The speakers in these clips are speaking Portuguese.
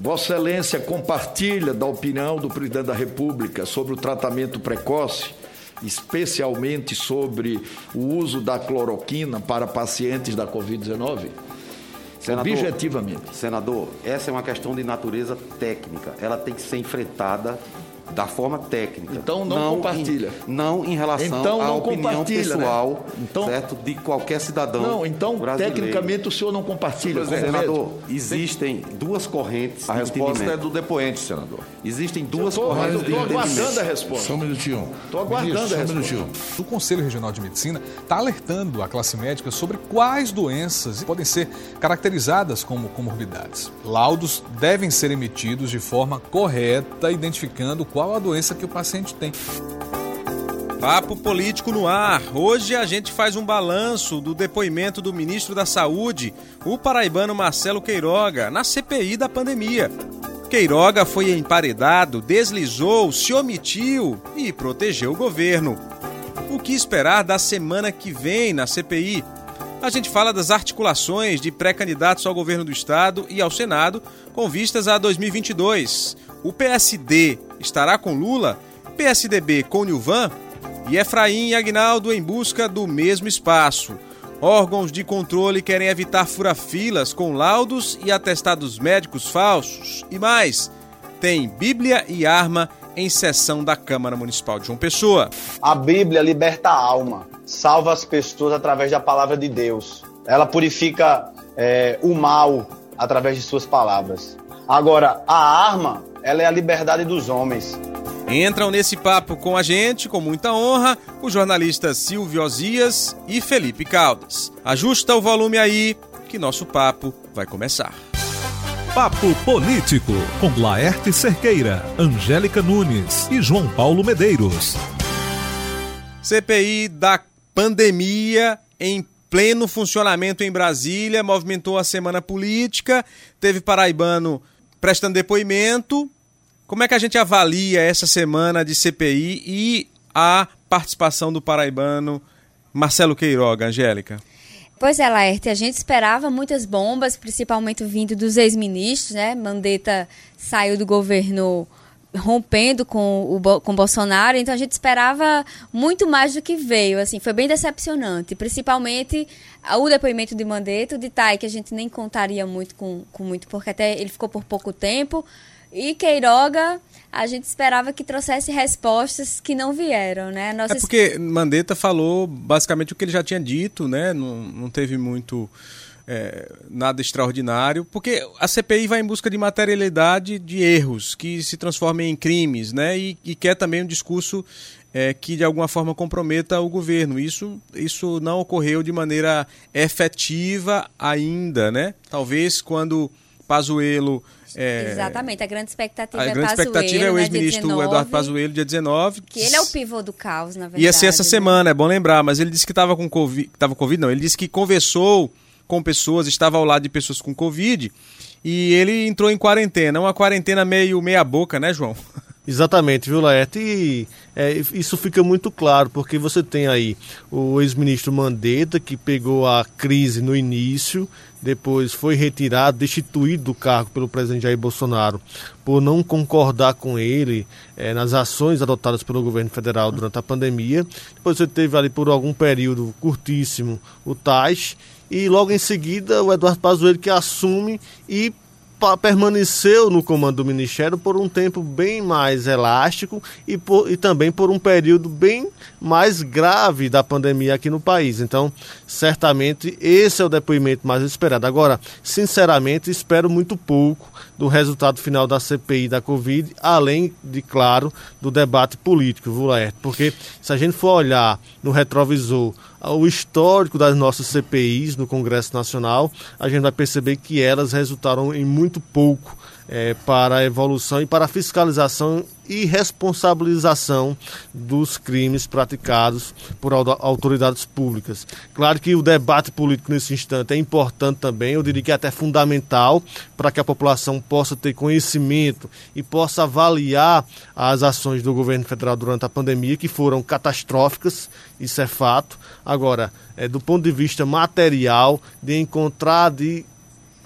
Vossa Excelência compartilha da opinião do presidente da República sobre o tratamento precoce, especialmente sobre o uso da cloroquina para pacientes da Covid-19? Senador, Objetivamente. Senador, essa é uma questão de natureza técnica. Ela tem que ser enfrentada da forma técnica. Então não compartilha. Em, não em relação Então à não opinião né? pessoal Então- certo, de qualquer cidadão Não, então, brasileiro. tecnicamente, o senhor não compartilha Senador, existem duas correntes A de resposta é do depoente, senador. Existem duas tô- correntes tô aguardando a resposta. Só um minutinho. Tô aguardando Ministro, a só um resposta. minutinho. O Conselho Regional de Medicina está alertando a classe médica sobre quais doenças podem ser caracterizadas como comorbidades. Laudos devem ser emitidos de forma correta, identificando qual a doença que o paciente tem. Papo político no ar. Hoje a gente faz um balanço do depoimento do ministro da Saúde, o paraibano Marcelo Queiroga, na CPI da pandemia. Queiroga foi emparedado, deslizou, se omitiu e protegeu o governo. O que esperar da semana que vem na CPI? A gente fala das articulações de pré-candidatos ao governo do estado e ao Senado com vistas a 2022. O PSD estará com Lula, PSDB com Nilvan e Efraim e Agnaldo em busca do mesmo espaço. Órgãos de controle querem evitar fura-filas com laudos e atestados médicos falsos. E mais, tem Bíblia e arma em sessão da Câmara Municipal de João Pessoa. A Bíblia liberta a alma, salva as pessoas através da palavra de Deus. Ela purifica é, o mal através de suas palavras. Agora, a arma, ela é a liberdade dos homens. Entram nesse papo com a gente, com muita honra, os jornalistas Silvio Osias e Felipe Caldas. Ajusta o volume aí, que nosso papo vai começar. Papo Político, com Laerte Cerqueira, Angélica Nunes e João Paulo Medeiros. CPI da pandemia em pleno funcionamento em Brasília, movimentou a semana política, teve paraibano prestando depoimento. Como é que a gente avalia essa semana de CPI e a participação do paraibano Marcelo Queiroga, Angélica? Pois é, Laerte, a gente esperava muitas bombas, principalmente vindo dos ex-ministros, né? Mandetta saiu do governo rompendo com o com Bolsonaro, então a gente esperava muito mais do que veio, assim, foi bem decepcionante, principalmente o depoimento de Mandetta, o de Tai, que a gente nem contaria muito com, com muito, porque até ele ficou por pouco tempo, e Queiroga, a gente esperava que trouxesse respostas que não vieram, né? Nossa É porque Mandetta falou basicamente o que ele já tinha dito, né? Não, não teve muito é, nada extraordinário, porque a CPI vai em busca de materialidade de erros que se transformem em crimes, né? E, e quer também um discurso é, que de alguma forma comprometa o governo. Isso, isso não ocorreu de maneira efetiva ainda, né? Talvez quando Pazuello é, Exatamente, a grande expectativa a é grande expectativa é Pazuello, o né, ex-ministro 19, Eduardo Pazuello, dia 19. Que ele é o pivô do caos, na verdade. Ia ser essa né? semana, é bom lembrar, mas ele disse que estava com Covid. Tava com Covid, não. Ele disse que conversou com pessoas, estava ao lado de pessoas com Covid e ele entrou em quarentena. Uma quarentena meio meia-boca, né, João? Exatamente, viu, Laerte? E é, isso fica muito claro, porque você tem aí o ex-ministro Mandetta, que pegou a crise no início, depois foi retirado, destituído do cargo pelo presidente Jair Bolsonaro por não concordar com ele é, nas ações adotadas pelo governo federal durante a pandemia. Depois você teve ali por algum período curtíssimo o Tais, e logo em seguida o Eduardo Pazuello que assume e permaneceu no comando do Ministério por um tempo bem mais elástico e, por- e também por um período bem mais grave da pandemia aqui no país. Então, certamente, esse é o depoimento mais esperado. Agora, sinceramente, espero muito pouco do resultado final da CPI da Covid, além de, claro, do debate político, viu, Laerte? Porque se a gente for olhar no retrovisor o histórico das nossas CPIs no Congresso Nacional, a gente vai perceber que elas resultaram em muito pouco eh, para a evolução e para a fiscalização e responsabilização dos crimes praticados por au- autoridades públicas. Claro que o debate político nesse instante é importante também, eu diria que é até fundamental para que a população possa ter conhecimento e possa avaliar as ações do governo federal durante a pandemia, que foram catastróficas, isso é fato. Agora, é, do ponto de vista material, de encontrar, de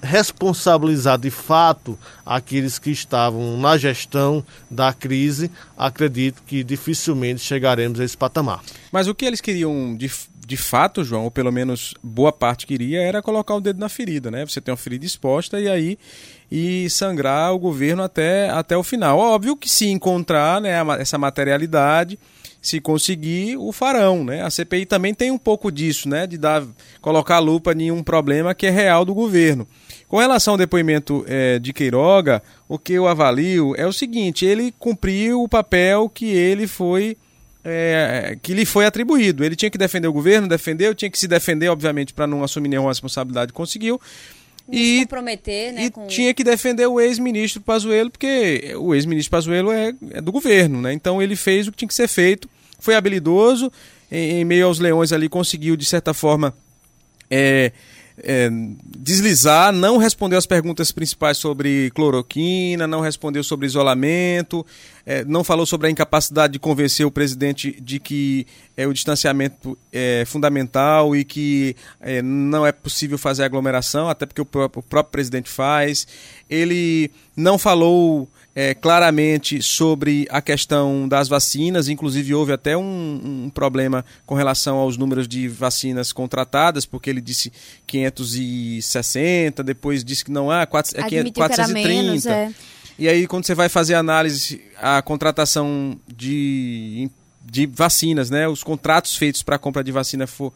responsabilizar de fato aqueles que estavam na gestão da crise, acredito que dificilmente chegaremos a esse patamar. Mas o que eles queriam de, de fato, João, ou pelo menos boa parte queria, era colocar o dedo na ferida, né? Você tem uma ferida exposta e aí e sangrar o governo até, até o final. Óbvio que se encontrar né, essa materialidade, se conseguir, o farão, né? A CPI também tem um pouco disso, né? De dar, colocar a lupa em um problema que é real do governo. Com relação ao depoimento é, de Queiroga, o que eu avalio é o seguinte: ele cumpriu o papel que ele foi. É, que lhe foi atribuído. Ele tinha que defender o governo, defendeu, tinha que se defender, obviamente, para não assumir nenhuma responsabilidade, conseguiu. e, comprometer, né, e com... tinha que defender o ex-ministro Pazuello, porque o ex-ministro Pazuello é, é, do governo, né? Então ele fez o que tinha que ser feito, foi habilidoso, em, em meio aos leões ali conseguiu, de certa forma, é, é, deslizar, não respondeu as perguntas principais sobre cloroquina, não respondeu sobre isolamento, é, não falou sobre a incapacidade de convencer o presidente de que é, o distanciamento é fundamental e que é, não é possível fazer aglomeração, até porque o próprio, o próprio presidente faz. Ele não falou é, claramente sobre a questão das vacinas, inclusive houve até um, um, problema com relação aos números de vacinas contratadas, porque ele disse 560, depois disse que não há, 4, é 430. Menos, é. E aí, quando você vai fazer análise, a contratação de, de vacinas, né, os contratos feitos para a compra de vacina for,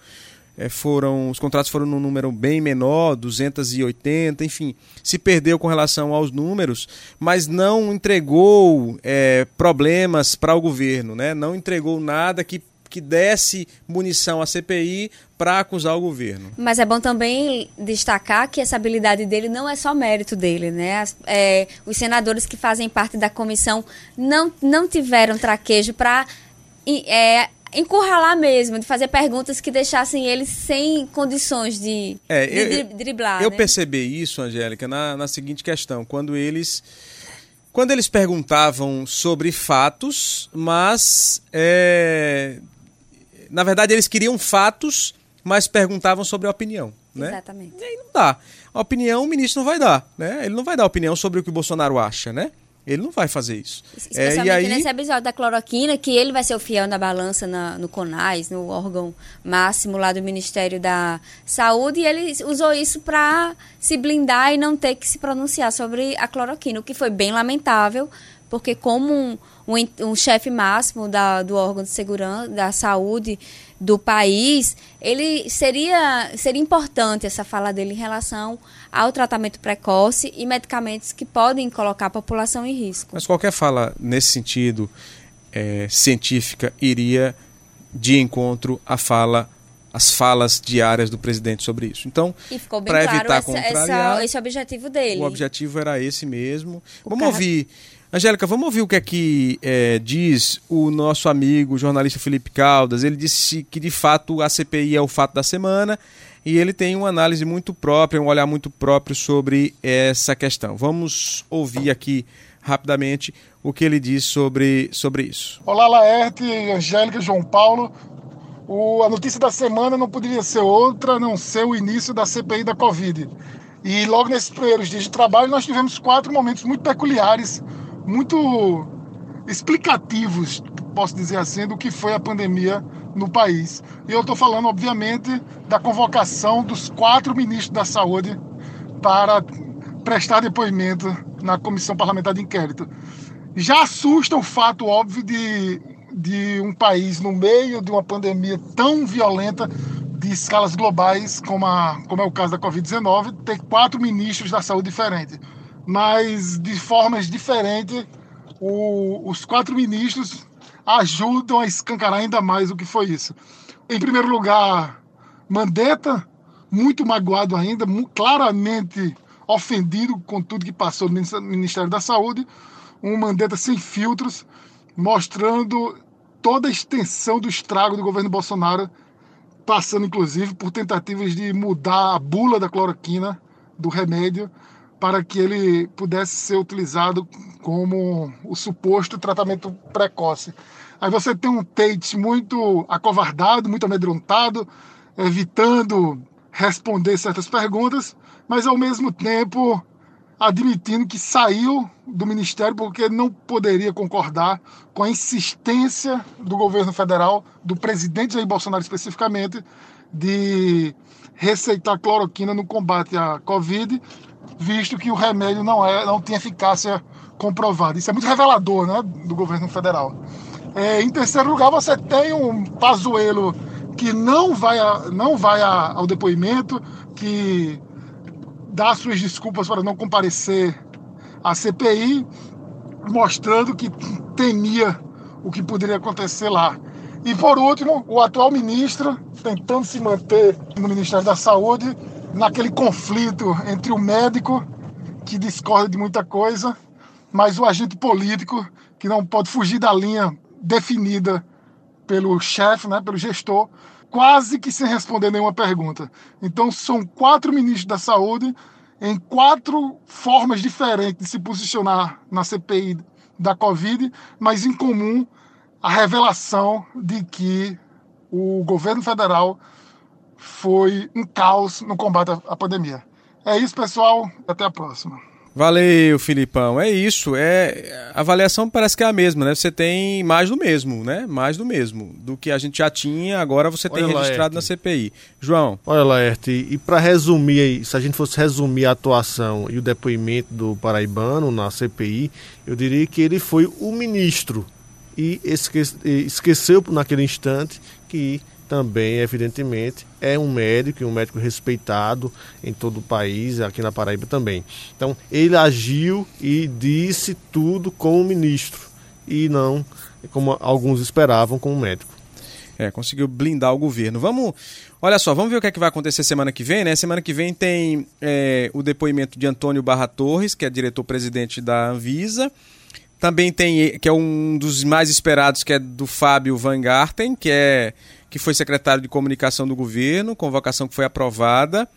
foram os contratos foram num número bem menor, 280, enfim, se perdeu com relação aos números, mas não entregou é, problemas para o governo, né? não entregou nada que, que desse munição à CPI para acusar o governo. Mas é bom também destacar que essa habilidade dele não é só mérito dele, né? As, é, os senadores que fazem parte da comissão não, não tiveram traquejo para é, encurralar mesmo, de fazer perguntas que deixassem eles sem condições de, é, de eu, driblar. Eu né? percebi isso, Angélica, na, na seguinte questão, quando eles quando eles perguntavam sobre fatos, mas é, na verdade eles queriam fatos, mas perguntavam sobre a opinião. Né? Exatamente. E aí não dá. A opinião o ministro não vai dar, né? Ele não vai dar opinião sobre o que o Bolsonaro acha, né? Ele não vai fazer isso. Especialmente é, aí... nesse episódio da cloroquina, que ele vai ser o fiel na balança na, no CONAS, no órgão máximo lá do Ministério da Saúde, e ele usou isso para se blindar e não ter que se pronunciar sobre a cloroquina, o que foi bem lamentável, porque como um, um, um chefe máximo da, do órgão de segurança, da saúde do país, ele seria, seria importante essa fala dele em relação ao tratamento precoce e medicamentos que podem colocar a população em risco. Mas qualquer fala nesse sentido é, científica iria de encontro à fala as falas diárias do presidente sobre isso. Então, para claro evitar essa, essa, esse objetivo dele. O objetivo era esse mesmo. O vamos cara... ouvir. Angélica, vamos ouvir o que é que é, diz o nosso amigo jornalista Felipe Caldas. Ele disse que de fato a CPI é o fato da semana e ele tem uma análise muito própria, um olhar muito próprio sobre essa questão. Vamos ouvir aqui rapidamente o que ele diz sobre, sobre isso. Olá, Laerte, Angélica, João Paulo. O, a notícia da semana não poderia ser outra a não ser o início da CPI da Covid. E logo nesses primeiros dias de trabalho, nós tivemos quatro momentos muito peculiares, muito explicativos, posso dizer assim, do que foi a pandemia no país. E eu estou falando, obviamente, da convocação dos quatro ministros da Saúde para prestar depoimento na Comissão Parlamentar de Inquérito. Já assusta o fato óbvio de, de um país, no meio de uma pandemia tão violenta, de escalas globais, como, a, como é o caso da Covid-19, ter quatro ministros da saúde diferentes. Mas, de formas diferentes, o, os quatro ministros ajudam a escancarar ainda mais o que foi isso. Em primeiro lugar, Mandetta, muito magoado ainda, claramente ofendido com tudo que passou no Ministério da Saúde, um Mandetta sem filtros, mostrando toda a extensão do estrago do governo Bolsonaro, passando inclusive por tentativas de mudar a bula da cloroquina do remédio para que ele pudesse ser utilizado como o suposto tratamento precoce. Aí você tem um Tate muito acovardado, muito amedrontado, evitando responder certas perguntas, mas ao mesmo tempo admitindo que saiu do ministério porque não poderia concordar com a insistência do governo federal, do presidente Jair Bolsonaro especificamente, de receitar cloroquina no combate à Covid, visto que o remédio não, é, não tem eficácia comprovada. Isso é muito revelador né, do governo federal. É, em terceiro lugar, você tem um Pazuello que não vai, a, não vai a, ao depoimento, que dá suas desculpas para não comparecer à CPI, mostrando que temia o que poderia acontecer lá. E por último, o atual ministro tentando se manter no Ministério da Saúde, naquele conflito entre o médico, que discorda de muita coisa, mas o agente político, que não pode fugir da linha definida pelo chefe, né, pelo gestor, quase que sem responder nenhuma pergunta. Então, são quatro ministros da saúde em quatro formas diferentes de se posicionar na CPI da Covid, mas em comum a revelação de que o governo federal foi um caos no combate à pandemia. É isso, pessoal. Até a próxima. Valeu, Filipão. É isso. É a avaliação parece que é a mesma, né? Você tem mais do mesmo, né? Mais do mesmo do que a gente já tinha. Agora você tem Olha registrado na CPI. João. Olha, Laerte. E para resumir, se a gente fosse resumir a atuação e o depoimento do paraibano na CPI, eu diria que ele foi o ministro e esque esqueceu naquele instante que também, evidentemente, é um médico, e um médico respeitado em todo o país, aqui na Paraíba também. Então, ele agiu e disse tudo como ministro e não como alguns esperavam como médico. É, conseguiu blindar o governo. Vamos, olha só, vamos ver o que, é que vai acontecer semana que vem, né? Semana que vem tem é, o depoimento de Antônio Barra Torres, que é diretor-presidente da Anvisa. Também tem, que é um dos mais esperados, que é do Fábio Van Garten, que é que foi secretário de comunicação do governo, convocação que foi aprovada.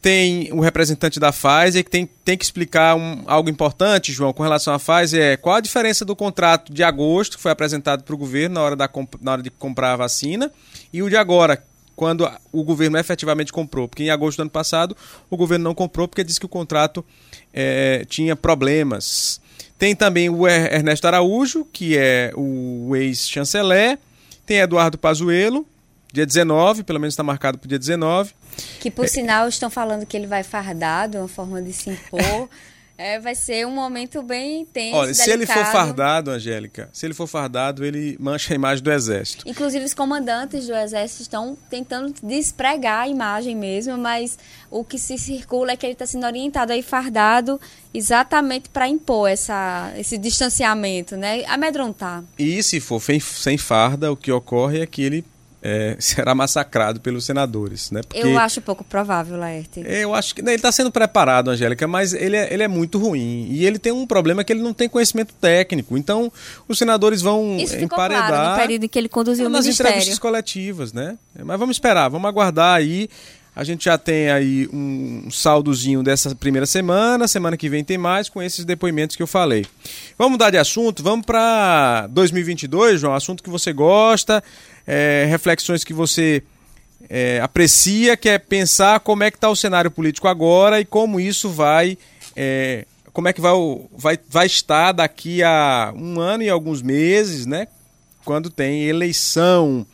Tem o representante da Pfizer que tem, tem que explicar um, algo importante, João, com relação à Pfizer, é qual a diferença do contrato de agosto, que foi apresentado para o governo na hora, da, na hora de comprar a vacina, e o de agora, quando o governo efetivamente comprou. Porque em agosto do ano passado o governo não comprou porque disse que o contrato é, tinha problemas. Tem também o Ernesto Araújo, que é o ex-chanceler, tem Eduardo Pazuello, dia 19, pelo menos está marcado para o dia 19. Que, por é... sinal, estão falando que ele vai fardado, uma forma de se impor. É, vai ser um momento bem intenso. Olha, se ele for fardado, Angélica, se ele for fardado, ele mancha a imagem do Exército. Inclusive, os comandantes do Exército estão tentando despregar a imagem mesmo, mas o que se circula é que ele está sendo orientado aí fardado exatamente para impor essa, esse distanciamento, né? Amedrontar. E se for sem farda, o que ocorre é que ele é, será massacrado pelos senadores. Né? Porque, eu acho pouco provável, Laerte. Eu acho que né, ele está sendo preparado, Angélica, mas ele é, ele é muito ruim. E ele tem um problema que ele não tem conhecimento técnico. Então, os senadores vão Isso emparedar. Claro, no período em que ele conduziu o nas ministério. entrevistas coletivas, né? Mas vamos esperar, vamos aguardar aí. A gente já tem aí um saldozinho dessa primeira semana, semana que vem tem mais com esses depoimentos que eu falei. Vamos mudar de assunto, vamos para 2022, João, assunto que você gosta, é, reflexões que você é, aprecia, que é pensar como é que está o cenário político agora e como isso vai. É, como é que vai, vai, vai estar daqui a um ano e alguns meses, né? Quando tem eleição.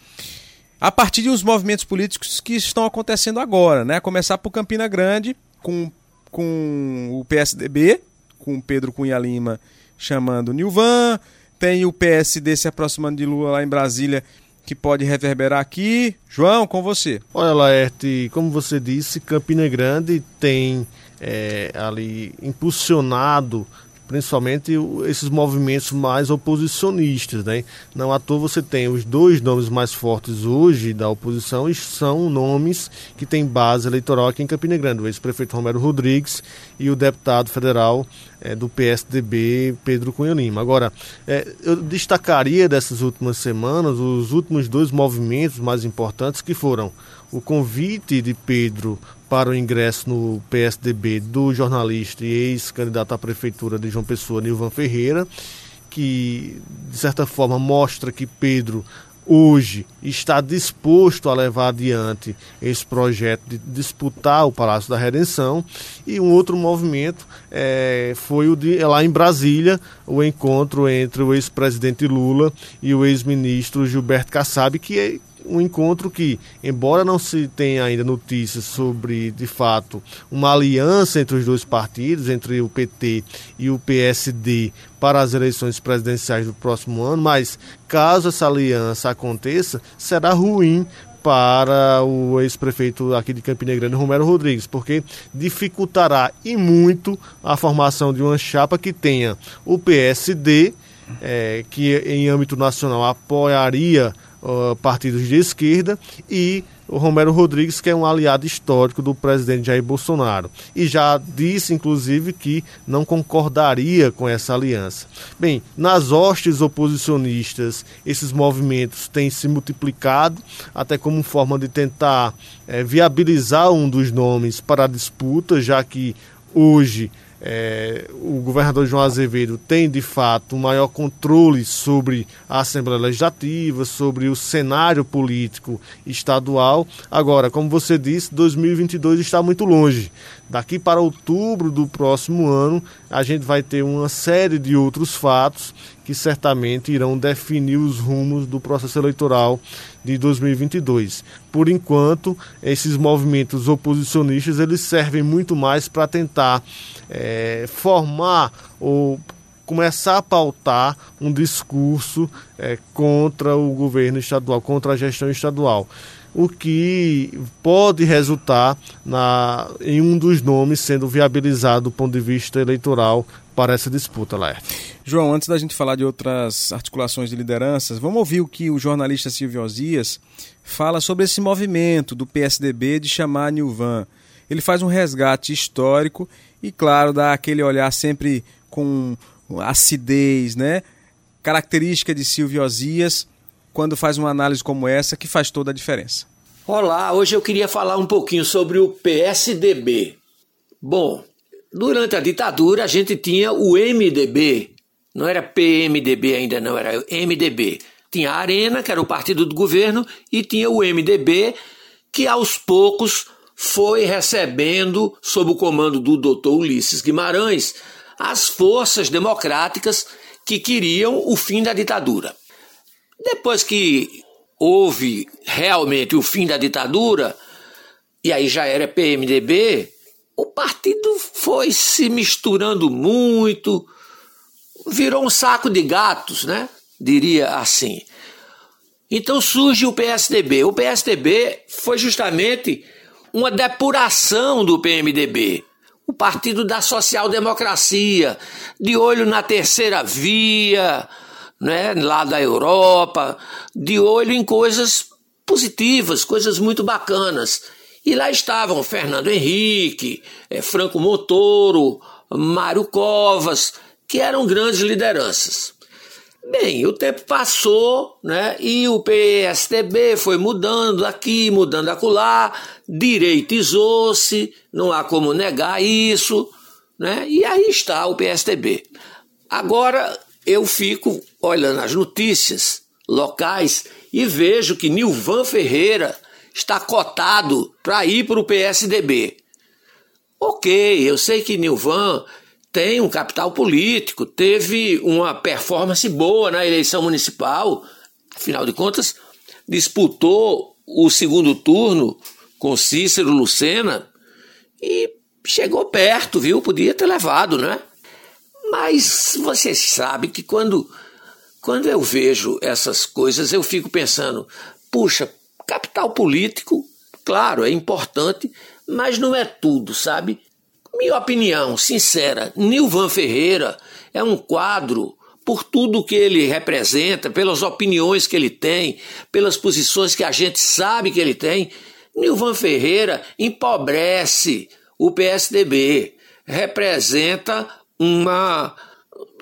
A partir uns movimentos políticos que estão acontecendo agora, né? A começar por Campina Grande, com, com o PSDB, com Pedro Cunha Lima chamando Nilvan, tem o PSD se aproximando de Lula lá em Brasília que pode reverberar aqui. João, com você. Olha, Laerte, como você disse, Campina Grande tem é, ali impulsionado principalmente esses movimentos mais oposicionistas, né? Não à toa você tem os dois nomes mais fortes hoje da oposição e são nomes que têm base eleitoral aqui em Campina Grande, o ex-prefeito Romero Rodrigues e o deputado federal é, do PSDB, Pedro Cunha Lima. Agora, é, eu destacaria dessas últimas semanas os últimos dois movimentos mais importantes que foram o convite de Pedro para o ingresso no PSDB do jornalista e ex-candidato à prefeitura de João Pessoa, Nilvan Ferreira, que de certa forma mostra que Pedro hoje está disposto a levar adiante esse projeto de disputar o Palácio da Redenção. E um outro movimento é, foi o de lá em Brasília, o encontro entre o ex-presidente Lula e o ex-ministro Gilberto Kassab, que é um encontro que, embora não se tenha ainda notícias sobre, de fato, uma aliança entre os dois partidos, entre o PT e o PSD, para as eleições presidenciais do próximo ano, mas caso essa aliança aconteça, será ruim para o ex-prefeito aqui de Campina Grande, Romero Rodrigues, porque dificultará e muito a formação de uma chapa que tenha o PSD, é, que em âmbito nacional apoiaria partidos de esquerda e o Romero Rodrigues, que é um aliado histórico do presidente Jair Bolsonaro. E já disse, inclusive, que não concordaria com essa aliança. Bem, nas hostes oposicionistas, esses movimentos têm se multiplicado, até como forma de tentar é, viabilizar um dos nomes para a disputa, já que hoje é, o governador João Azevedo tem de fato um maior controle sobre a Assembleia Legislativa, sobre o cenário político estadual. Agora, como você disse, 2022 está muito longe. Daqui para outubro do próximo ano, a gente vai ter uma série de outros fatos que certamente irão definir os rumos do processo eleitoral de 2022. Por enquanto, esses movimentos oposicionistas eles servem muito mais para tentar é, formar ou começar a pautar um discurso é, contra o governo estadual, contra a gestão estadual o que pode resultar na, em um dos nomes sendo viabilizado do ponto de vista eleitoral para essa disputa, Laerte. João, antes da gente falar de outras articulações de lideranças, vamos ouvir o que o jornalista Silvio Osias fala sobre esse movimento do PSDB de chamar Nilvan. Ele faz um resgate histórico e, claro, dá aquele olhar sempre com acidez, né? Característica de Silvio Osias quando faz uma análise como essa que faz toda a diferença. Olá, hoje eu queria falar um pouquinho sobre o PSDB. Bom, durante a ditadura a gente tinha o MDB, não era PMDB ainda não, era MDB. Tinha a Arena, que era o partido do governo, e tinha o MDB, que aos poucos foi recebendo, sob o comando do Dr. Ulisses Guimarães, as forças democráticas que queriam o fim da ditadura. Depois que houve realmente o fim da ditadura, e aí já era PMDB, o partido foi se misturando muito, virou um saco de gatos, né? Diria assim. Então surge o PSDB. O PSDB foi justamente uma depuração do PMDB, o Partido da Social Democracia, de olho na terceira via, né, lá da Europa, de olho em coisas positivas, coisas muito bacanas. E lá estavam Fernando Henrique, eh, Franco Montoro, Mário Covas, que eram grandes lideranças. Bem, o tempo passou, né? E o PSDB foi mudando aqui, mudando acolá, direitizou-se, não há como negar isso, né? E aí está o PSDB. Agora eu fico olhando as notícias locais e vejo que Nilvan Ferreira está cotado para ir para o PSDB. Ok, eu sei que Nilvan tem um capital político, teve uma performance boa na eleição municipal, afinal de contas, disputou o segundo turno com Cícero Lucena e chegou perto, viu? Podia ter levado, né? Mas você sabe que quando, quando eu vejo essas coisas, eu fico pensando: puxa, capital político, claro, é importante, mas não é tudo, sabe? Minha opinião sincera, Nilvan Ferreira é um quadro por tudo que ele representa, pelas opiniões que ele tem, pelas posições que a gente sabe que ele tem. Nilvan Ferreira empobrece o PSDB, representa uma.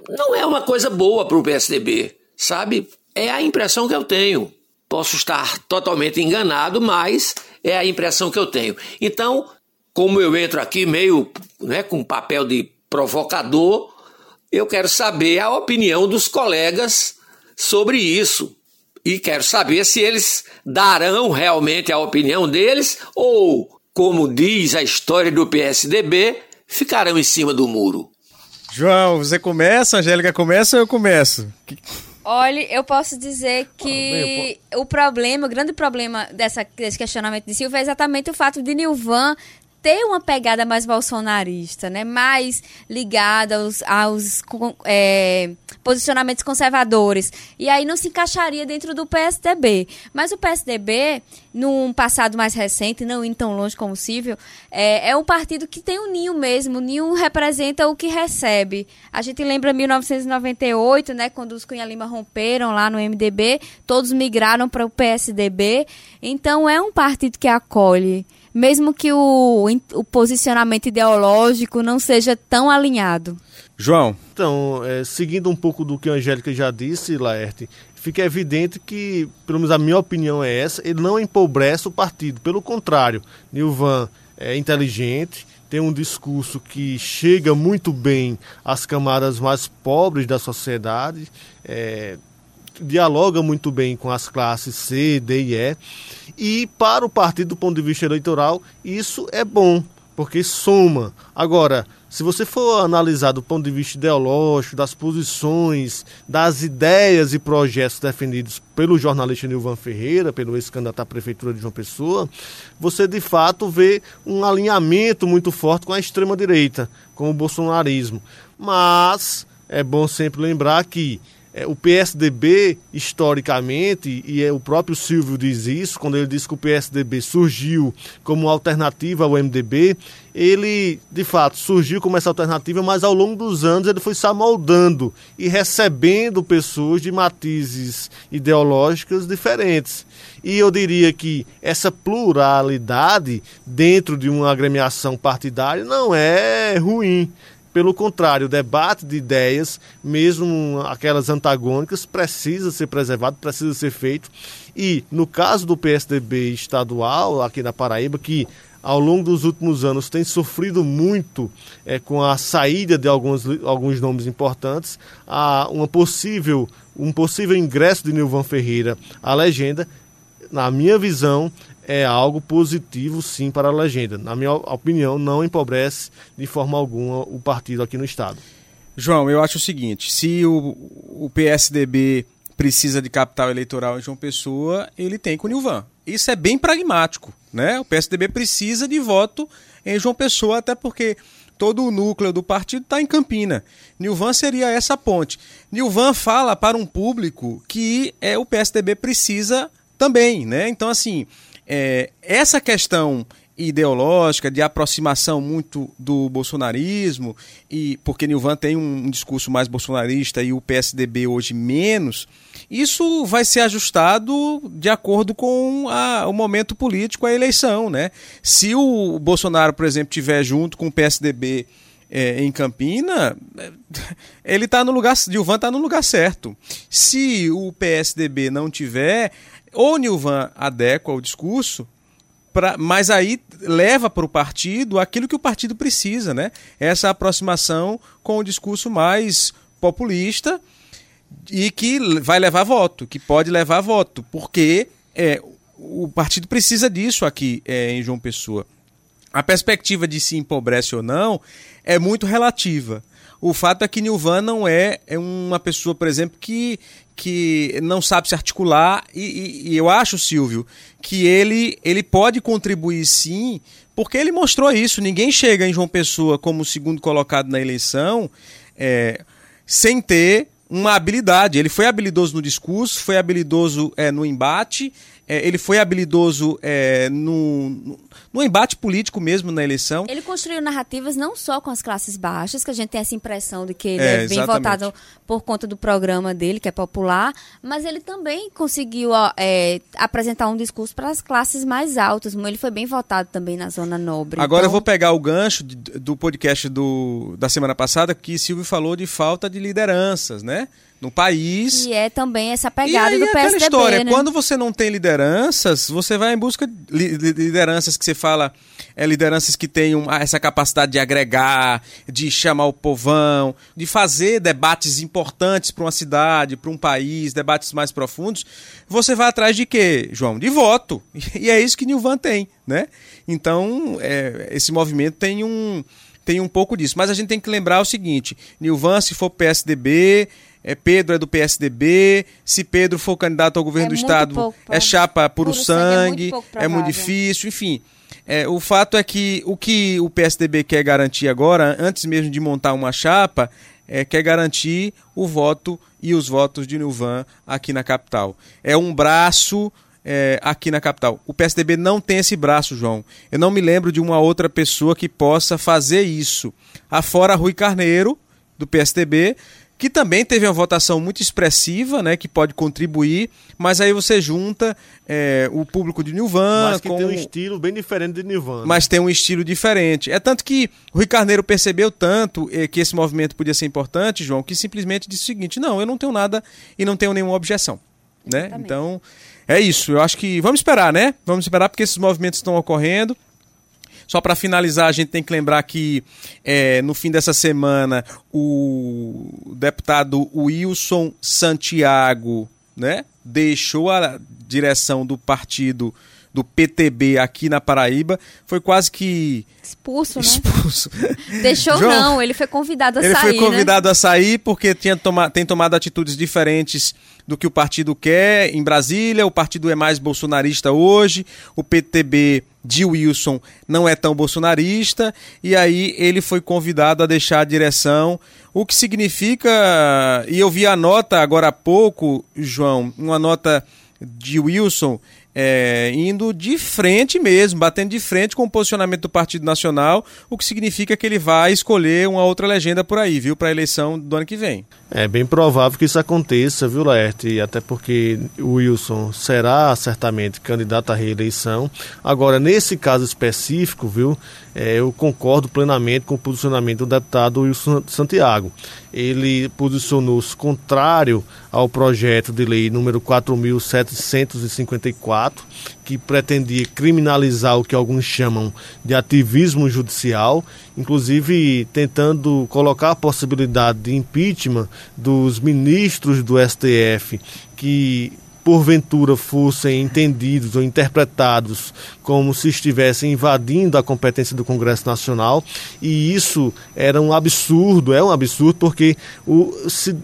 Não é uma coisa boa para o PSDB, sabe? É a impressão que eu tenho. Posso estar totalmente enganado, mas é a impressão que eu tenho. Então, como eu entro aqui meio né, com papel de provocador, eu quero saber a opinião dos colegas sobre isso. E quero saber se eles darão realmente a opinião deles ou, como diz a história do PSDB, ficarão em cima do muro. João, você começa, Angélica começa ou eu começo? Olha, eu posso dizer que o problema, o grande problema dessa, desse questionamento de Silva é exatamente o fato de Nilvan ter uma pegada mais bolsonarista, né? Mais ligada aos, aos é, posicionamentos conservadores. E aí não se encaixaria dentro do PSDB. Mas o PSDB, num passado mais recente, não indo tão longe como possível, é, é um partido que tem um ninho mesmo. O ninho representa o que recebe. A gente lembra 1998, né? Quando os Cunha Lima romperam lá no MDB, todos migraram para o PSDB. Então é um partido que acolhe mesmo que o, o posicionamento ideológico não seja tão alinhado. João. Então, é, seguindo um pouco do que a Angélica já disse, Laerte, fica evidente que, pelo menos a minha opinião é essa, ele não empobrece o partido. Pelo contrário, Nilvan é inteligente, tem um discurso que chega muito bem às camadas mais pobres da sociedade, é, dialoga muito bem com as classes C, D e E. E para o partido, do ponto de vista eleitoral, isso é bom, porque soma. Agora, se você for analisar do ponto de vista ideológico, das posições, das ideias e projetos defendidos pelo jornalista Nilvan Ferreira, pelo ex-candidato à prefeitura de João Pessoa, você de fato vê um alinhamento muito forte com a extrema-direita, com o bolsonarismo. Mas é bom sempre lembrar que é, o PSDB, historicamente, e é, o próprio Silvio diz isso, quando ele diz que o PSDB surgiu como alternativa ao MDB, ele, de fato, surgiu como essa alternativa, mas ao longo dos anos ele foi se amoldando e recebendo pessoas de matizes ideológicas diferentes. E eu diria que essa pluralidade dentro de uma agremiação partidária não é ruim. Pelo contrário, o debate de ideias, mesmo aquelas antagônicas, precisa ser preservado, precisa ser feito. E no caso do PSDB estadual, aqui na Paraíba, que ao longo dos últimos anos tem sofrido muito é, com a saída de alguns, alguns nomes importantes, a uma possível, um possível ingresso de Nilvan Ferreira à legenda, na minha visão, é algo positivo sim para a legenda. Na minha opinião, não empobrece de forma alguma o partido aqui no estado. João, eu acho o seguinte: se o, o PSDB precisa de capital eleitoral em João Pessoa, ele tem com o Nilvan. Isso é bem pragmático, né? O PSDB precisa de voto em João Pessoa, até porque todo o núcleo do partido está em Campina. Nilvan seria essa ponte. Nilvan fala para um público que é o PSDB precisa também, né? Então, assim, é, essa questão ideológica de aproximação muito do bolsonarismo e porque Nilvan tem um discurso mais bolsonarista e o PSDB hoje menos isso vai ser ajustado de acordo com a, o momento político a eleição né se o Bolsonaro por exemplo tiver junto com o PSDB é, em Campina, ele está no lugar, Nilvan está no lugar certo. Se o PSDB não tiver, ou Nilvan adequa o discurso, pra, mas aí leva para o partido aquilo que o partido precisa, né? Essa aproximação com o discurso mais populista e que vai levar voto, que pode levar voto, porque é, o partido precisa disso aqui é, em João Pessoa. A perspectiva de se empobrece ou não é muito relativa. O fato é que Nilvan não é, é uma pessoa, por exemplo, que, que não sabe se articular. E, e, e, eu acho, Silvio, que ele, ele pode contribuir sim, porque ele mostrou isso. Ninguém chega em João Pessoa como segundo colocado na eleição é, sem ter uma habilidade. Ele foi habilidoso no discurso, foi habilidoso é, no embate, é, ele foi habilidoso é, no, no embate político mesmo na eleição. Ele construiu narrativas não só com as classes baixas, que a gente tem essa impressão de que ele é, é bem votado por conta do programa dele, que é popular, mas ele também conseguiu é, apresentar um discurso para as classes mais altas. Ele foi bem votado também na Zona Nobre. Agora então... eu vou pegar o gancho do podcast do, da semana passada, que Silvio falou de falta de lideranças, né? No país. E é também essa pegada e do é PSDB, aquela história, né? quando você não tem lideranças, você vai em busca de li- li- lideranças que você fala, é lideranças que tenham essa capacidade de agregar, de chamar o povão, de fazer debates importantes para uma cidade, para um país, debates mais profundos. Você vai atrás de quê, João? De voto. E é isso que Nilvan tem, né? Então, é, esse movimento tem um tem um pouco disso. Mas a gente tem que lembrar o seguinte: Nilvan, se for PSDB, é, Pedro é do PSDB, se Pedro for candidato ao governo É do Estado, pouco é chapa puro, puro sangue, é muito sangue, é muito difícil, enfim. É, o fato é que o que o PSDB quer garantir agora, antes mesmo de montar uma chapa, é, quer garantir o voto e os votos de Nilvan aqui na capital. É um braço é, aqui na capital. O PSDB não tem esse braço, João. Eu não me lembro de uma outra pessoa que possa fazer isso. Afora Rui Carneiro, do PSDB, que também teve uma votação muito expressiva, né, que pode contribuir, mas aí você junta é, o público de Nilvan Mas que com tem um estilo bem diferente de Nirvana. mas tem um estilo diferente. É tanto que Rui Carneiro percebeu tanto eh, que esse movimento podia ser importante, João, que simplesmente disse o seguinte: não, eu não tenho nada e não tenho nenhuma objeção. Né? Então, é isso. Eu acho que. Vamos esperar, né? Vamos esperar porque esses movimentos estão ocorrendo. Só para finalizar, a gente tem que lembrar que eh, no fim dessa semana o deputado Wilson Santiago né, deixou a direção do partido do PTB aqui na Paraíba. Foi quase que Expulso, né? expulso. Deixou João, não, ele foi convidado a Ele sair, foi convidado a sair porque tinha toma, tem tomado atitudes diferentes do que o partido quer em Brasília. O partido é mais bolsonarista hoje. O PTB de Wilson não é tão bolsonarista. E aí ele foi convidado a deixar a direção. O que significa. E eu vi a nota agora há pouco, João, uma nota de Wilson é, indo de frente mesmo, batendo de frente com o posicionamento do Partido Nacional, o que significa que ele vai escolher uma outra legenda por aí, viu, para a eleição do ano que vem. É bem provável que isso aconteça, viu, Laerte? Até porque o Wilson será certamente candidato à reeleição. Agora, nesse caso específico, viu, é, eu concordo plenamente com o posicionamento do deputado Wilson Santiago. Ele posicionou-se contrário ao projeto de lei número 4.754, que pretendia criminalizar o que alguns chamam de ativismo judicial, inclusive tentando colocar a possibilidade de impeachment dos ministros do STF que porventura fossem entendidos ou interpretados como se estivessem invadindo a competência do Congresso Nacional, e isso era um absurdo, é um absurdo porque o se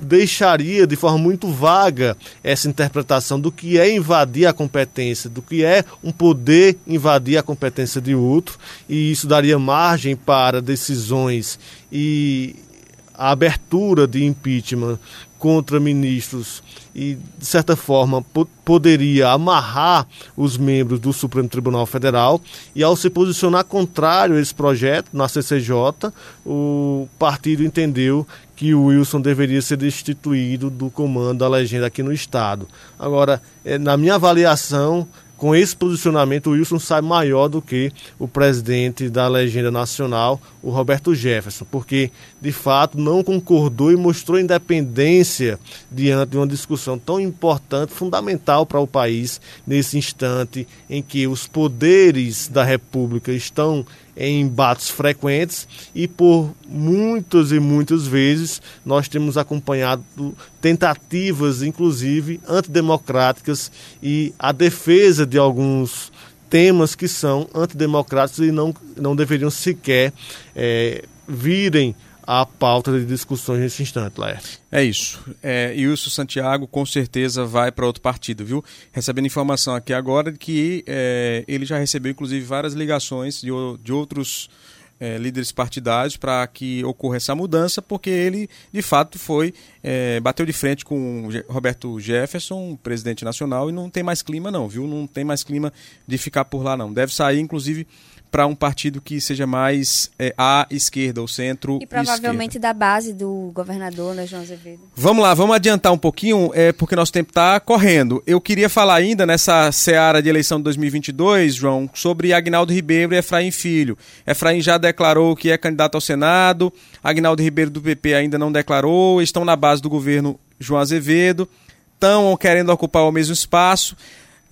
deixaria de forma muito vaga essa interpretação do que é invadir a competência, do que é um poder invadir a competência de outro, e isso daria margem para decisões e a abertura de impeachment contra ministros e, de certa forma, po poderia amarrar os membros do Supremo Tribunal Federal. E, ao se posicionar contrário a esse projeto na CCJ, o partido entendeu que o Wilson deveria ser destituído do comando da legenda aqui no Estado. Agora, eh, na minha avaliação, com esse posicionamento, o Wilson sai maior do que o presidente da legenda nacional, o Roberto Jefferson, porque de fato não concordou e mostrou independência diante de uma discussão tão importante, fundamental para o país, nesse instante em que os poderes da República estão em embates frequentes e por muitas e muitas vezes nós temos acompanhado tentativas, inclusive antidemocráticas e a defesa de alguns temas que são antidemocráticos e não, não deveriam sequer é, virem à pauta de discussões nesse instante, Laerte. É isso. É, e Wilson Santiago com certeza vai para outro partido, viu? Recebendo informação aqui agora de que é, ele já recebeu, inclusive, várias ligações de, de outros é, líderes partidários para que ocorra essa mudança, porque ele, de fato, foi é, bateu de frente com Roberto Jefferson, presidente nacional, e não tem mais clima, não, viu? Não tem mais clima de ficar por lá, não. Deve sair, inclusive para um partido que seja mais é, à esquerda, ou centro E provavelmente da base do governador, né, João Azevedo. Vamos lá, vamos adiantar um pouquinho, é, porque nosso tempo está correndo. Eu queria falar ainda nessa seara de eleição de 2022, João, sobre Agnaldo Ribeiro e Efraim Filho. Efraim já declarou que é candidato ao Senado, Agnaldo Ribeiro do PP ainda não declarou, estão na base do governo João Azevedo, estão querendo ocupar o mesmo espaço.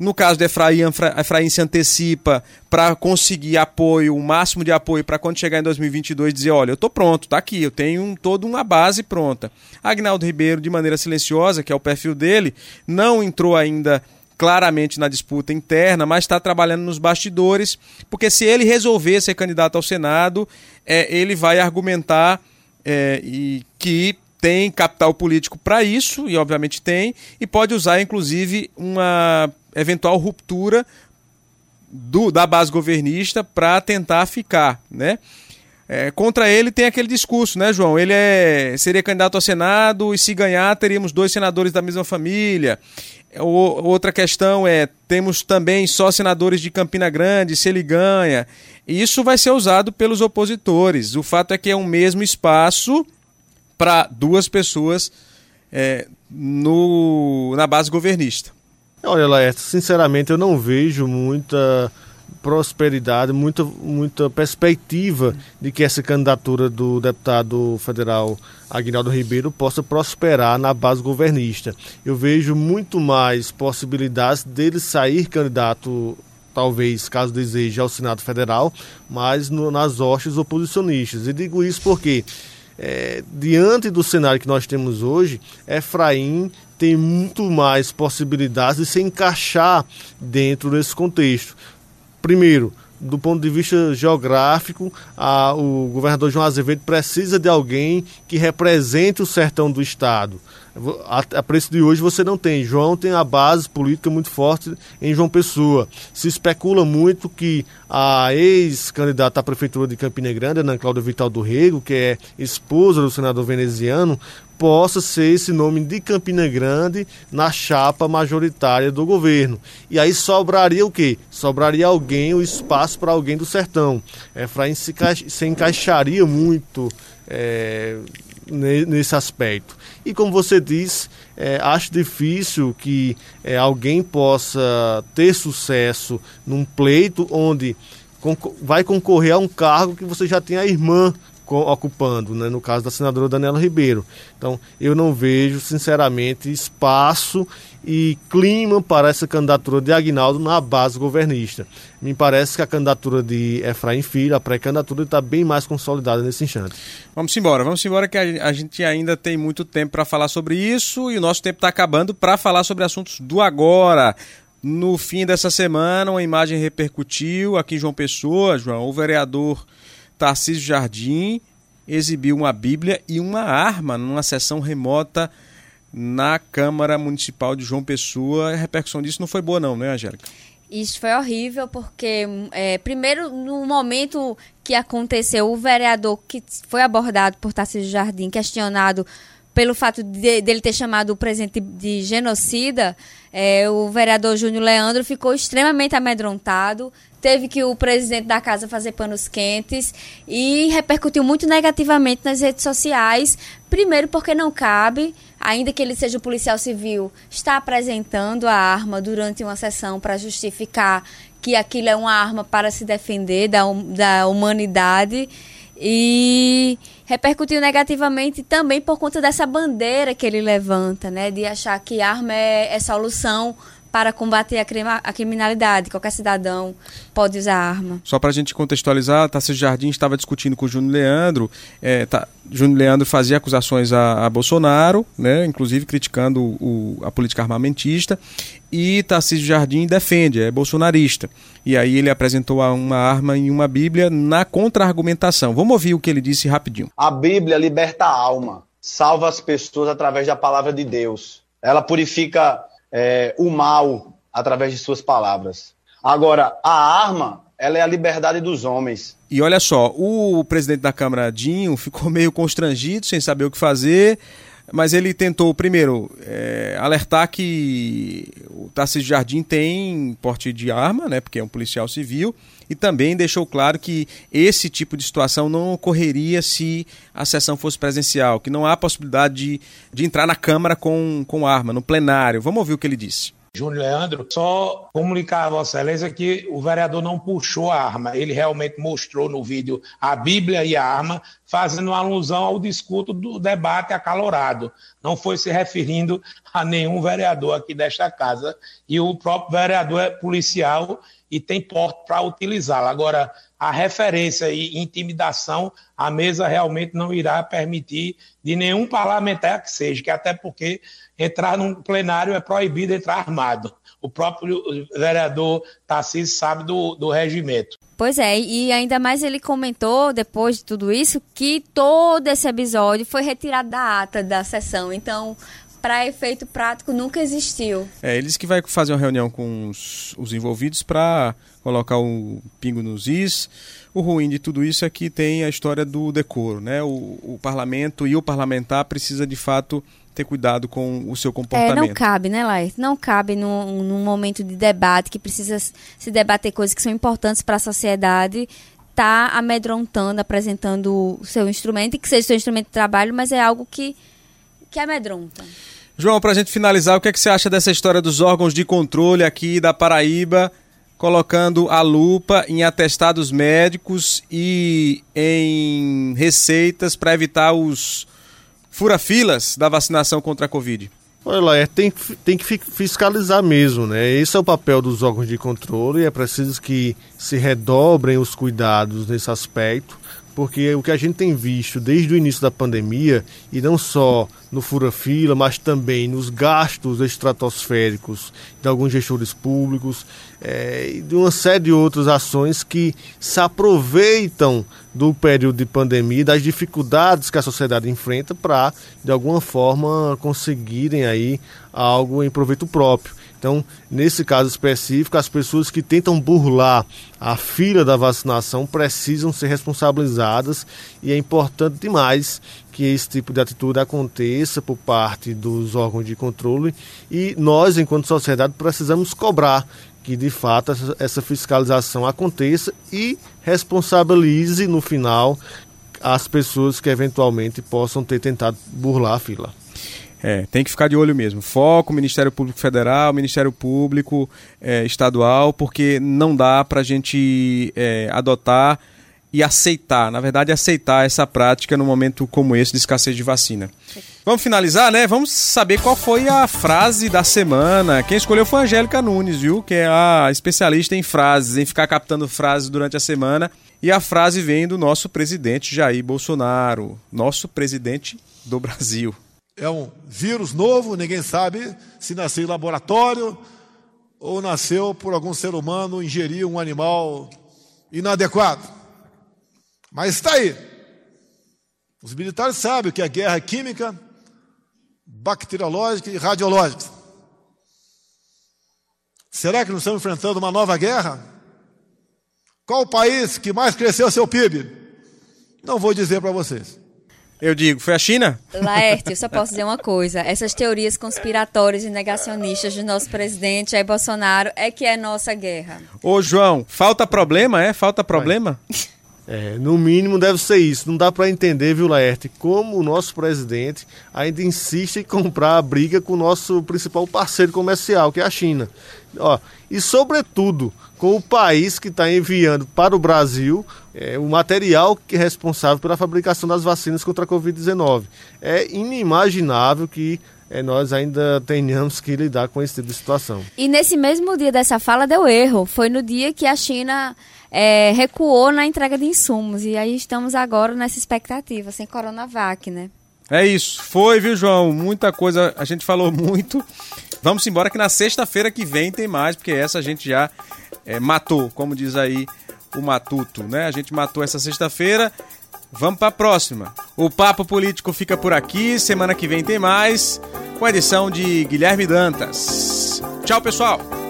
No caso de Efraim, Efraim se antecipa para conseguir apoio, o máximo de apoio para quando chegar em 2022 dizer, olha, eu estou pronto, está aqui, eu tenho um, toda uma base pronta. Agnaldo Ribeiro, de maneira silenciosa, que é o perfil dele, não entrou ainda claramente na disputa interna, mas está trabalhando nos bastidores, porque se ele resolver ser candidato ao Senado, é, ele vai argumentar é, e que tem capital político para isso, e obviamente tem, e pode usar inclusive uma eventual ruptura do, da base governista para tentar ficar, né? É, contra ele tem aquele discurso, né, João? Ele é, seria candidato ao Senado e se ganhar teríamos dois senadores da mesma família. O, outra questão é, temos também só senadores de Campina Grande, se ele ganha. Isso vai ser usado pelos opositores. O fato é que é um mesmo espaço para duas pessoas é, no, na base governista. Olha, Laércio, sinceramente eu não vejo muita prosperidade, muita, muita perspectiva de que essa candidatura do deputado federal Aguinaldo Ribeiro possa prosperar na base governista. Eu vejo muito mais possibilidades dele sair candidato, talvez, caso deseje, ao Senado Federal, mas no, nas hostes oposicionistas. E digo isso porque, é, diante do cenário que nós temos hoje, Efraim tem muito mais possibilidades de se encaixar dentro desse contexto. Primeiro, do ponto de vista geográfico, a, o governador João Azevedo precisa de alguém que represente o sertão do estado. A, a, preço de hoje você não tem. João tem a base política muito forte em João Pessoa. Se especula muito que a ex-candidata à prefeitura de Campina Grande, Ana Cláudia Vital do Rego, que é esposa do senador veneziano, possa ser esse nome de Campina Grande na chapa majoritária do governo. E aí sobraria o quê? Sobraria alguém, o espaço para alguém do sertão. Efraim se, se encaixaria muito é, nesse aspecto. E como você diz, é, acho difícil que é, alguém possa ter sucesso num pleito onde vai concorrer a um cargo que você já tem a irmã ocupando, né, no caso da senadora Daniela Ribeiro. Então, eu não vejo, sinceramente, espaço e clima para essa candidatura de Agnaldo na base governista. Me parece que a candidatura de Efraim Filho, a pré-candidatura, está bem mais consolidada nesse instante. Vamos embora, vamos embora que a gente ainda tem muito tempo para falar sobre isso e o nosso tempo está acabando para falar sobre assuntos do agora. No fim dessa semana, uma imagem repercutiu aqui em João Pessoa, João, o vereador Tarcísio Jardim exibiu uma Bíblia e uma arma numa sessão remota na Câmara Municipal de João Pessoa. A repercussão disso não foi boa, não, né, Angélica? Isso foi horrível, porque, é, primeiro, no momento que aconteceu, o vereador que foi abordado por Tarcísio Jardim, questionado pelo fato de, dele ter chamado o presidente de genocida, é, o vereador Júnior Leandro ficou extremamente amedrontado, teve que o presidente da casa fazer panos quentes e repercutiu muito negativamente nas redes sociais. Primeiro, porque não cabe, ainda que ele seja policial civil, estar apresentando a arma durante uma sessão para justificar que aquilo é uma arma para se defender da, da humanidade. E repercutiu negativamente também por conta dessa bandeira que ele levanta, né? De achar que arma é, é solução para combater a, crima, a, criminalidade. Qualquer cidadão pode usar arma. Só para a gente contextualizar, Tarcísio Jardim estava discutindo com o Júnior Leandro. É, tá, Júnior Leandro fazia acusações a, a Bolsonaro, né, inclusive criticando o, a política armamentista. E Tarcísio Jardim defende, é bolsonarista. E aí ele apresentou uma arma e uma Bíblia na contra-argumentação. Vamos ouvir o que ele disse rapidinho. A Bíblia liberta a alma, salva as pessoas através da palavra de Deus. Ela purifica é, o mal através de suas palavras. Agora, a arma, ela é a liberdade dos homens. E olha só, o presidente da Câmara, Dinho, ficou meio constrangido, sem saber o que fazer. Mas ele tentou, primeiro, é, alertar que o Tarcísio Jardim tem porte de arma, né, porque é um policial civil, e também deixou claro que esse tipo de situação não ocorreria se a sessão fosse presencial, que não há possibilidade de, de entrar na Câmara com, com arma, no plenário. Vamos ouvir o que ele disse. Júnior Leandro, só comunicar a Vossa Excelência que o vereador não puxou a arma, ele realmente mostrou no vídeo a Bíblia e a arma, fazendo alusão ao discurso do debate acalorado. Não foi se referindo a nenhum vereador aqui desta casa. E o próprio vereador é policial e tem porte para utilizá-la. Agora, a referência e intimidação, a mesa realmente não irá permitir de nenhum parlamentar que seja, que até porque entrar num plenário é proibido entrar armado. O próprio vereador Tarcísio sabe do, do regimento. Pois é, e ainda mais ele comentou, depois de tudo isso, que todo esse episódio foi retirado da ata da sessão. Então, para efeito prático, nunca existiu. É, ele disse que vai fazer uma reunião com os, os envolvidos para colocar o pingo nos is. O ruim de tudo isso é que tem a história do decoro, né? O, o parlamento e o parlamentar precisa de fato ter cuidado com o seu comportamento. É, não cabe, né, Lair? Não cabe num, num momento de debate que precisa se debater coisas que são importantes para a sociedade, tá amedrontando, apresentando o seu instrumento, e que seja o seu instrumento de trabalho, mas é algo que, que amedronta. João, para a gente finalizar, o que, é que você acha dessa história dos órgãos de controle aqui da Paraíba, colocando a lupa em atestados médicos e em receitas para evitar os fura-filas da vacinação contra a Covid? Olha lá, é, tem, tem que fiscalizar mesmo, né? Esse é o papel dos órgãos de controle, é preciso que se redobrem os cuidados nesse aspecto, porque o que a gente tem visto desde o início da pandemia, e não só no fura-fila, mas também nos gastos estratosféricos de alguns gestores públicos é, e de uma série de outras ações que se aproveitam do período de pandemia, das dificuldades que a sociedade enfrenta para, de alguma forma, conseguirem aí algo em proveito próprio. Então, nesse caso específico, as pessoas que tentam burlar a fila da vacinação precisam ser responsabilizadas e é importante demais que esse tipo de atitude aconteça por parte dos órgãos de controle e nós, enquanto sociedade, precisamos cobrar que de fato essa fiscalização aconteça e responsabilize no final as pessoas que eventualmente possam ter tentado burlar a fila. É, tem que ficar de olho mesmo. Foco, Ministério Público Federal, Ministério Público é, Estadual, porque não dá para a gente é, adotar e aceitar, na verdade, aceitar essa prática num momento como esse de escassez de vacina. Vamos finalizar, né? Vamos saber qual foi a frase da semana. Quem escolheu foi a Angélica Nunes, viu? Que é a especialista em frases, em ficar captando frases durante a semana. E a frase vem do nosso presidente Jair Bolsonaro, nosso presidente do Brasil. É um vírus novo, ninguém sabe se nasceu em laboratório ou nasceu por algum ser humano ingerir um animal inadequado. Mas está aí. Os militares sabem que é guerra química, bacteriológica e radiológica. Será que nós estamos enfrentando uma nova guerra? Qual o país que mais cresceu seu PIB? Não vou dizer para vocês. Eu digo, foi a China? Laerte, eu só posso dizer uma coisa. Essas teorias conspiratórias e negacionistas do nosso presidente Jair Bolsonaro é que é nossa guerra. Ô, João, falta problema, é? Falta problema? É, no mínimo deve ser isso. Não dá para entender, viu, Laerte, como o nosso presidente ainda insiste em comprar a briga com o nosso principal parceiro comercial, que é a China. Ó, e, sobretudo, com o país que está enviando para o Brasil é, o material que é responsável pela fabricação das vacinas contra a Covid-19. É inimaginável que é, nós ainda tenhamos que lidar com esse tipo de situação. E nesse mesmo dia dessa fala deu erro. Foi no dia que a China é, recuou na entrega de insumos. E aí estamos agora nessa expectativa, sem Coronavac, né? É isso. Foi, viu, João? Muita coisa. A gente falou muito. Vamos embora que na sexta-feira que vem tem mais, porque essa a gente já é, matou, como diz aí o Matuto, né? A gente matou essa sexta-feira. Vamos para a próxima. O Papo Político fica por aqui. Semana que vem tem mais, com a edição de Guilherme Dantas. Tchau, pessoal!